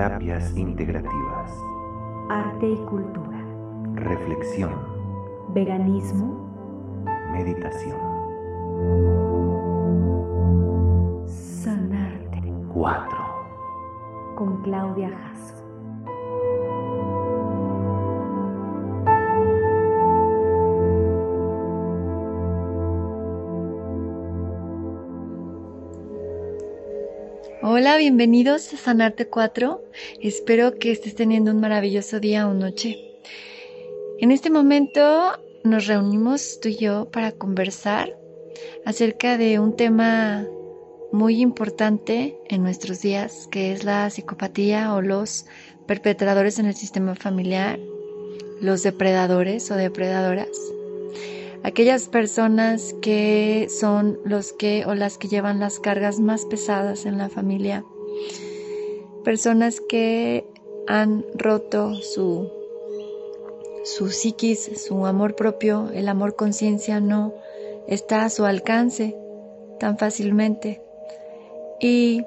Terapias integrativas. Arte y cultura. Reflexión. Veganismo. Meditación. Sanarte. 4. Con Claudia Jasso. Hola, bienvenidos a Sanarte 4. Espero que estés teniendo un maravilloso día o noche. En este momento nos reunimos tú y yo para conversar acerca de un tema muy importante en nuestros días, que es la psicopatía o los perpetradores en el sistema familiar, los depredadores o depredadoras aquellas personas que son los que o las que llevan las cargas más pesadas en la familia, personas que han roto su su psiquis, su amor propio, el amor conciencia no está a su alcance tan fácilmente. Y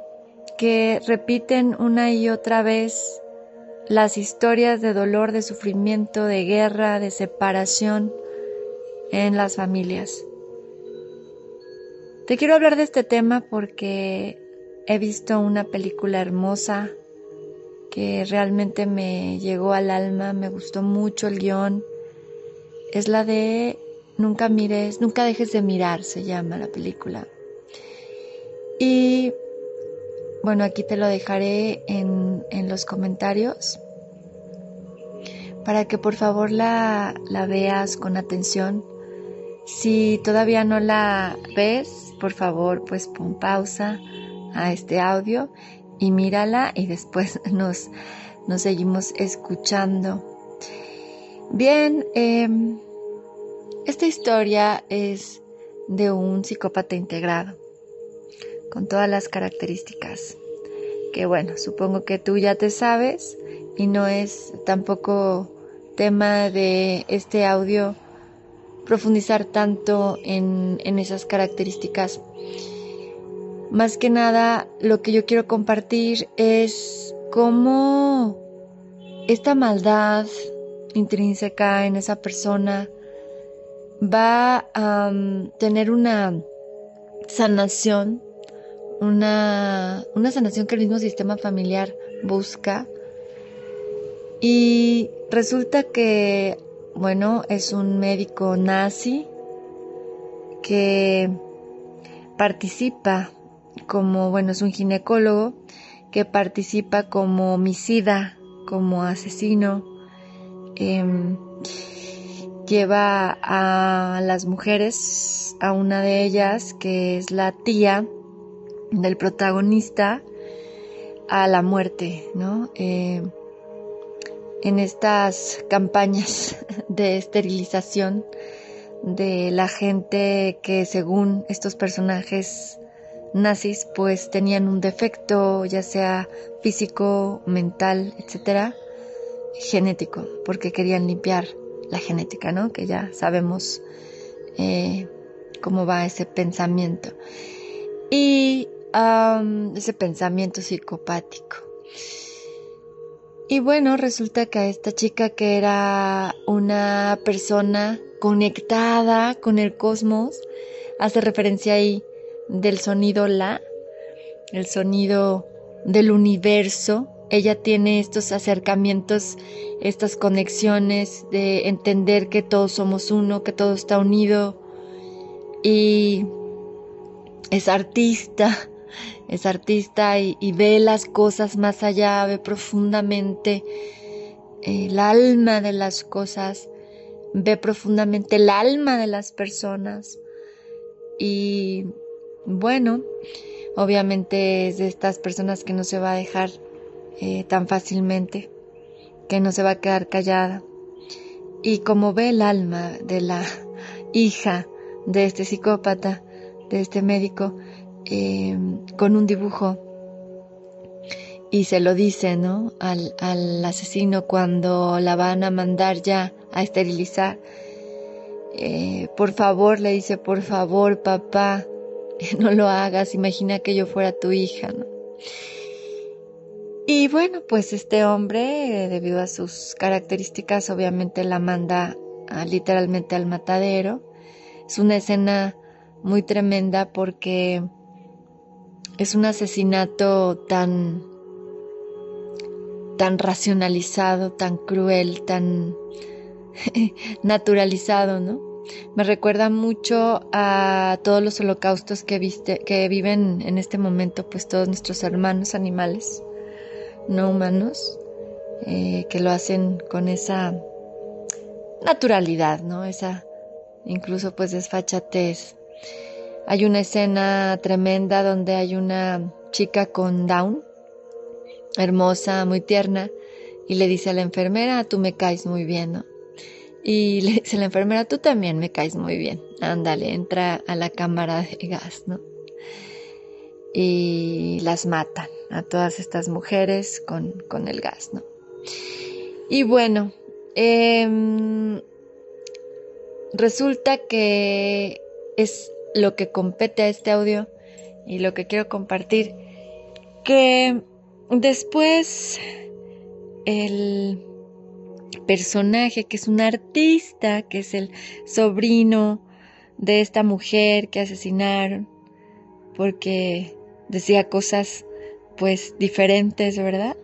que repiten una y otra vez las historias de dolor, de sufrimiento, de guerra, de separación, en las familias. Te quiero hablar de este tema porque he visto una película hermosa que realmente me llegó al alma, me gustó mucho el guion. Es la de Nunca mires, nunca dejes de mirar, se llama la película. Y bueno, aquí te lo dejaré en, en los comentarios para que por favor la, la veas con atención si todavía no la ves, por favor, pues pon pausa a este audio y mírala y después nos, nos seguimos escuchando. Bien, em, esta historia es de un psicópata integrado, con todas las características, que bueno, supongo que tú ya te sabes y no es tampoco tema de este audio profundizar tanto en, esas características. Más que nada, lo que yo quiero compartir es cómo esta maldad intrínseca en esa persona va a um, tener una sanación, una, una sanación que el mismo sistema familiar busca. Y resulta que bueno, es un médico nazi que participa como, bueno, es un ginecólogo que participa como homicida, como asesino, em, lleva a las mujeres, a una de ellas, que es la tía del protagonista, a la muerte, ¿no? Em, en estas campañas de esterilización de la gente que según estos personajes nazis pues tenían un defecto ya sea físico, mental, etcétera, genético, porque querían limpiar la genética, ¿no? Que ya sabemos eh, cómo va ese pensamiento. Y ese pensamiento psicopático. Y bueno, resulta que a esta chica que era una persona conectada con el cosmos, hace referencia ahí del sonido la, el sonido del universo. Ella tiene estos acercamientos, estas conexiones de entender que todos somos uno, que todo está unido. Y es artista, es artista y, ve las cosas más allá, ve profundamente eh, el alma de las cosas, ve profundamente el alma de las personas. Y bueno, obviamente es de estas personas que no se va a dejar eh, tan fácilmente, que no se va a quedar callada. Y como ve el alma de la hija de este psicópata, de este médico, Em, con un dibujo y se lo dice, ¿no? Al, al, asesino cuando la van a mandar ya a esterilizar. Eh, por favor, le dice, por favor, papá, no lo hagas, imagina que yo fuera tu hija. Y bueno, pues este hombre, debido a sus características, obviamente la manda literalmente al matadero. Es una escena muy tremenda porque es un asesinato tan tan racionalizado, tan cruel, tan naturalizado, ¿no? Me recuerda mucho a todos los holocaustos que, viste, que viven en este momento, pues todos nuestros hermanos animales, no humanos, eh, que lo hacen con esa naturalidad, ¿no? Esa incluso pues desfachatez. Hay una escena tremenda donde hay una chica con Down, hermosa, muy tierna, y le dice a la enfermera, tú me caes muy bien, ¿no? Y le dice a la enfermera, tú también me caes muy bien. Ándale, entra a la cámara de gas, ¿no? Y las matan a todas estas mujeres con, con el gas, ¿no? Y bueno, Em, resulta que es lo que compete a este audio y lo que quiero compartir, que después el personaje que es un artista, que es el sobrino de esta mujer que asesinaron, porque decía cosas pues diferentes, ¿verdad?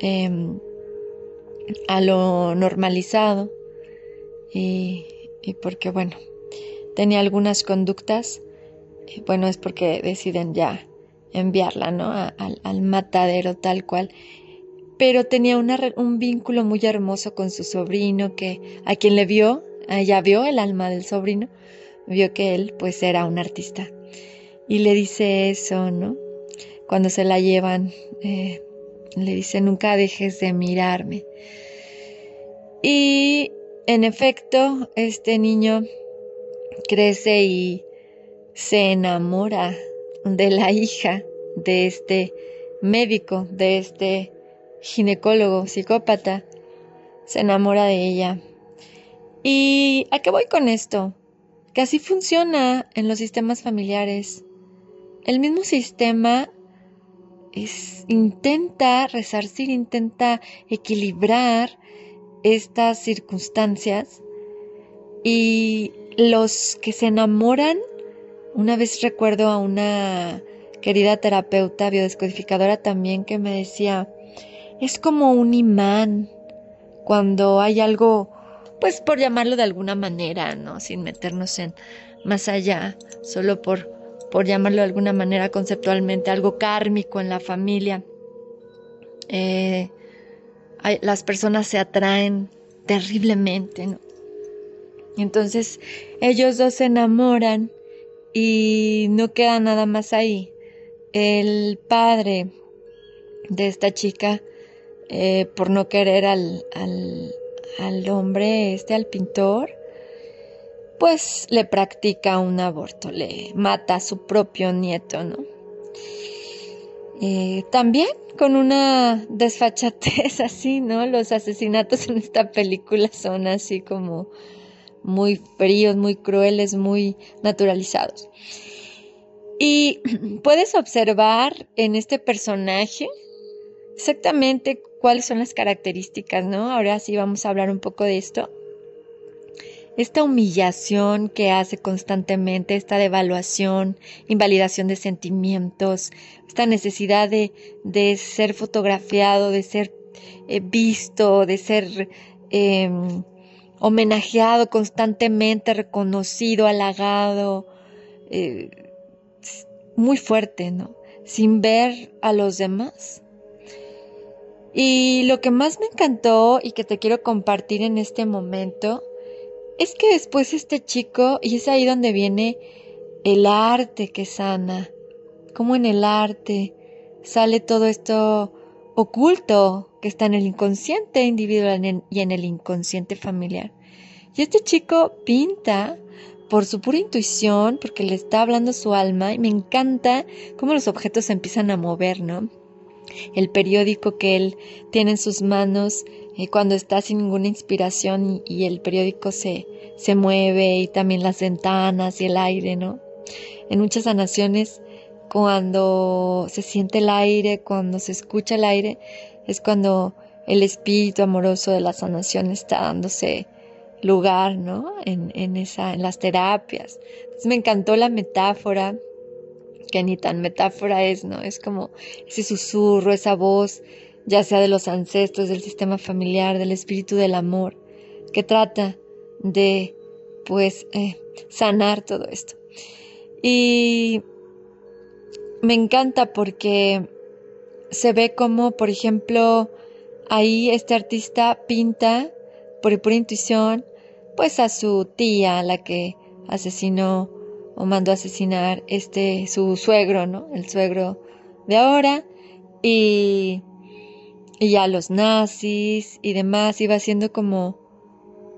Em, a lo normalizado y, porque, bueno, tenía algunas conductas, bueno, es porque deciden ya enviarla, ¿no? al, matadero tal cual. Pero tenía un vínculo muy hermoso con su sobrino, que a quien le vio, ella vio el alma del sobrino, vio que él pues era un artista. Y le dice eso, ¿no? Cuando se la llevan eh, le dice, nunca dejes de mirarme. Y en efecto, este niño crece y se enamora de la hija de este médico, de este ginecólogo, psicópata. Se enamora de ella. ¿Y a qué voy con esto? Que así funciona en los sistemas familiares. El mismo sistema intenta resarcir, intenta equilibrar estas circunstancias y los que se enamoran, una vez recuerdo a una querida terapeuta biodescodificadora también que me decía, es como un imán cuando hay algo, pues por llamarlo de alguna manera, ¿no? Sin meternos en más allá, solo por por llamarlo de alguna manera conceptualmente, algo kármico en la familia. Eh, las personas se atraen terriblemente, ¿no? Entonces ellos dos se enamoran y no queda nada más ahí. El padre de esta chica, eh, por no querer al, al, hombre, este, al pintor, pues le practica un aborto, le mata a su propio nieto, ¿no? Eh, también con una desfachatez así, ¿no? Los asesinatos en esta película son así como muy fríos, muy crueles, muy naturalizados. Y puedes observar en este personaje exactamente cuáles son las características, ¿no? Ahora sí vamos a hablar un poco de esto esta humillación que hace constantemente, esta devaluación, invalidación de sentimientos, esta necesidad de, ser fotografiado, de ser eh, visto, de ser em, homenajeado constantemente, reconocido, halagado, eh, muy fuerte, ¿no? Sin ver a los demás. Y lo que más me encantó y que te quiero compartir en este momento es que después este chico, y es ahí donde viene el arte que sana, como en el arte sale todo esto oculto que está en el inconsciente individual y en el inconsciente familiar. Y este chico pinta por su pura intuición, porque le está hablando su alma, y me encanta cómo los objetos se empiezan a mover, ¿no? El periódico que él tiene en sus manos cuando está sin ninguna inspiración y, el periódico se, mueve y también las ventanas y el aire, ¿no? En muchas sanaciones cuando se siente el aire, cuando se escucha el aire, es cuando el espíritu amoroso de la sanación está dándose lugar, ¿no? En, en, esa, en las terapias. Entonces me encantó la metáfora, que ni tan metáfora es, ¿no? Es como ese susurro, esa voz, ya sea de los ancestros, del sistema familiar, del espíritu del amor, que trata de, pues, eh, sanar todo esto. Y me encanta porque se ve como, por ejemplo, ahí este artista pinta por pura intuición, pues a su tía, la que asesinó o mandó asesinar este su suegro, ¿no? El suegro de ahora y y a los nazis y demás iba haciendo como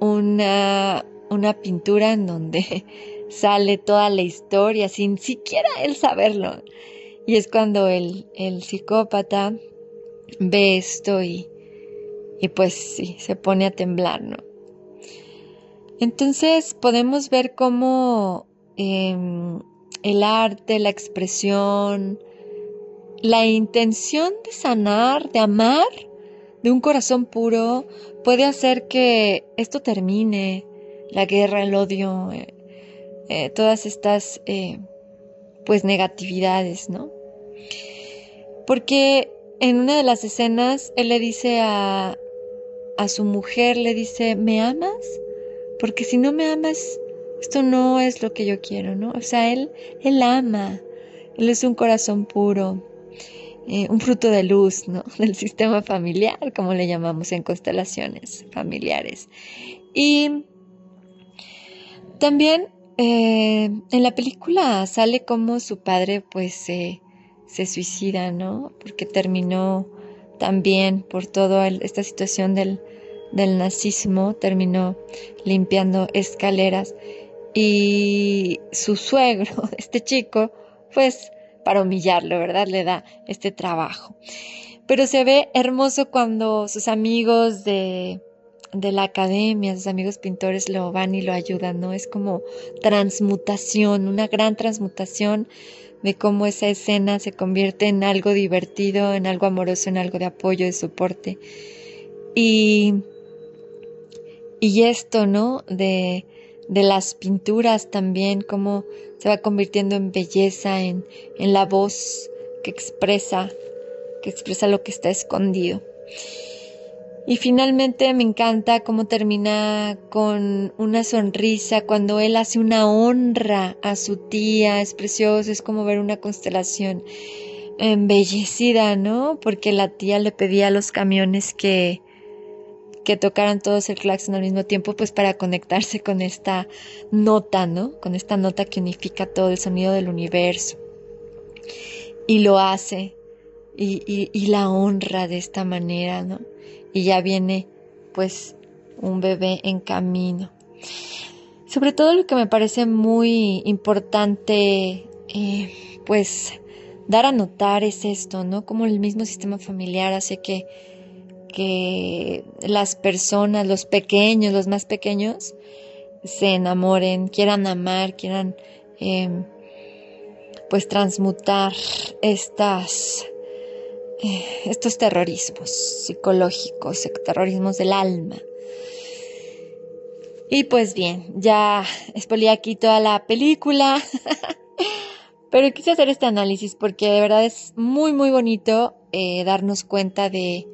una una pintura en donde sale toda la historia sin siquiera él saberlo. Y es cuando el, el psicópata ve esto y, y pues sí, se pone a temblar, ¿no? Entonces podemos ver cómo em, el arte, la expresión, la intención de sanar, de amar, de un corazón puro, puede hacer que esto termine, la guerra, el odio, eh, eh, todas estas eh, pues negatividades, ¿no? Porque en una de las escenas él le dice a, a su mujer, le dice, ¿me amas? Porque si no me amas, esto no es lo que yo quiero, ¿no? O sea, él, él ama, él es un corazón puro, eh, un fruto de luz, ¿no? Del sistema familiar, como le llamamos en constelaciones familiares. Y también eh, en la película sale como su padre pues se suicida, ¿no? Porque terminó también por toda esta situación del, del nazismo, terminó limpiando escaleras y su suegro, este chico, pues para humillarlo, ¿verdad? Le da este trabajo. Pero se ve hermoso cuando sus amigos de, de la academia, sus amigos pintores lo van y lo ayudan, ¿no? Es como transmutación, una gran transmutación de cómo esa escena se convierte en algo divertido, en algo amoroso, en algo de apoyo, de soporte. Y, y esto, ¿no? De, de las pinturas también, cómo se va convirtiendo en belleza, en, en la voz que expresa, que expresa lo que está escondido. Y finalmente me encanta cómo termina con una sonrisa cuando él hace una honra a su tía. Es precioso, es como ver una constelación embellecida, ¿no? Porque la tía le pedía a los camiones que, que tocaran todos el claxon al mismo tiempo, pues para conectarse con esta nota, ¿no? Con esta nota que unifica todo el sonido del universo. Y lo hace y, la honra de esta manera, ¿no? y ya viene pues un bebé en camino. Sobre todo lo que me parece muy importante eh, pues dar a notar es esto, ¿no? Como el mismo sistema familiar hace que, que las personas, los pequeños, los más pequeños, se enamoren, quieran amar, quieran em, pues transmutar estas estos terrorismos psicológicos, terrorismos del alma. Y pues bien, ya expolié aquí toda la película, pero quise hacer este análisis porque de verdad es muy, muy bonito eh, darnos cuenta de,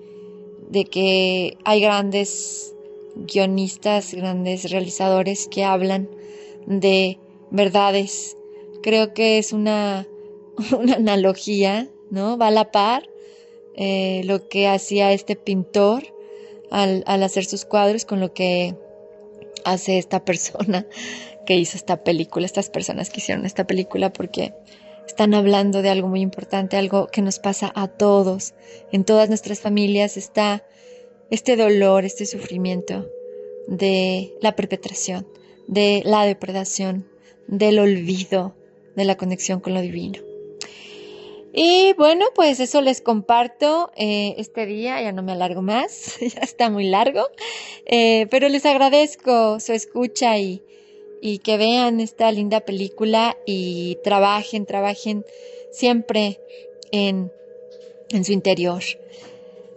de que hay grandes guionistas, grandes realizadores que hablan de verdades. Creo que es una, una analogía, ¿no? Va a la par eh, lo que hacía este pintor al, hacer sus cuadros con lo que hace esta persona que hizo esta película, estas personas que hicieron esta película, porque están hablando de algo muy importante, algo que nos pasa a todos. En todas nuestras familias está este dolor, este sufrimiento de la perpetración, de la depredación, del olvido, de la conexión con lo divino. Y bueno, pues eso les comparto eh, este día, ya no me alargo más, ya está muy largo, eh, pero les agradezco su escucha y, y que vean esta linda película y trabajen, trabajen siempre en, en su interior.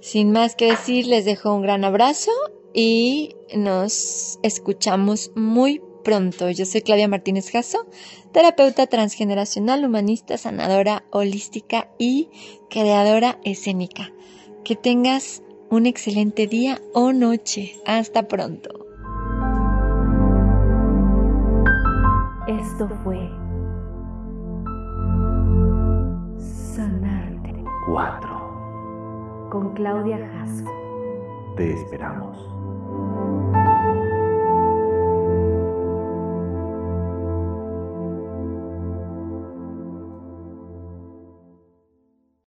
Sin más que decir, les dejo un gran abrazo y nos escuchamos muy pronto. Yo soy Claudia Martínez Jasso, terapeuta transgeneracional, humanista, sanadora holística y creadora escénica. Que tengas un excelente día o noche. Hasta pronto. Esto fue Sanarte 4. con Claudia Jasso. Te esperamos.